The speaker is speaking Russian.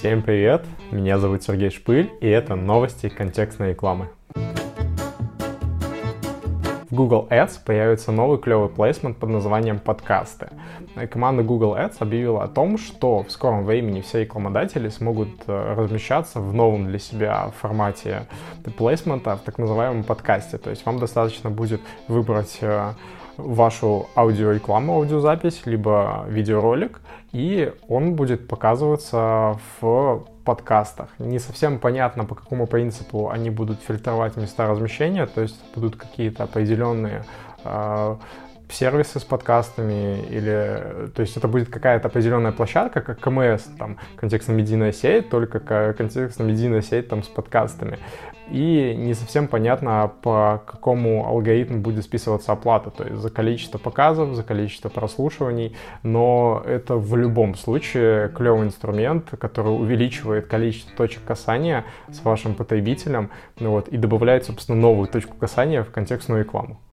Всем привет, меня зовут Сергей Шпыль, и это новости контекстной рекламы. В Google Ads появится новый клевый плейсмент под названием «Подкасты». Команда Google Ads объявила о том, что в скором времени все рекламодатели смогут э, размещаться в новом для себя формате плейсмента в так называемом подкасте. То есть вам достаточно будет выбрать э, вашу аудиорекламу, аудиозапись, либо видеоролик, и он будет показываться в подкастах. Не совсем понятно, по какому принципу они будут фильтровать места размещения, то есть будут какие-то определенные э, сервисы с подкастами, или, то есть это будет какая-то определенная площадка, как КМС, там, контекстно-медийная сеть, только контекстно-медийная сеть там с подкастами. И не совсем понятно, по какому алгоритму будет списываться оплата, то есть за количество показов, за количество прослушиваний, но это в любом случае клевый инструмент, который увеличивает количество точек касания с вашим потребителем, ну вот, и добавляет, собственно, новую точку касания в контекстную рекламу.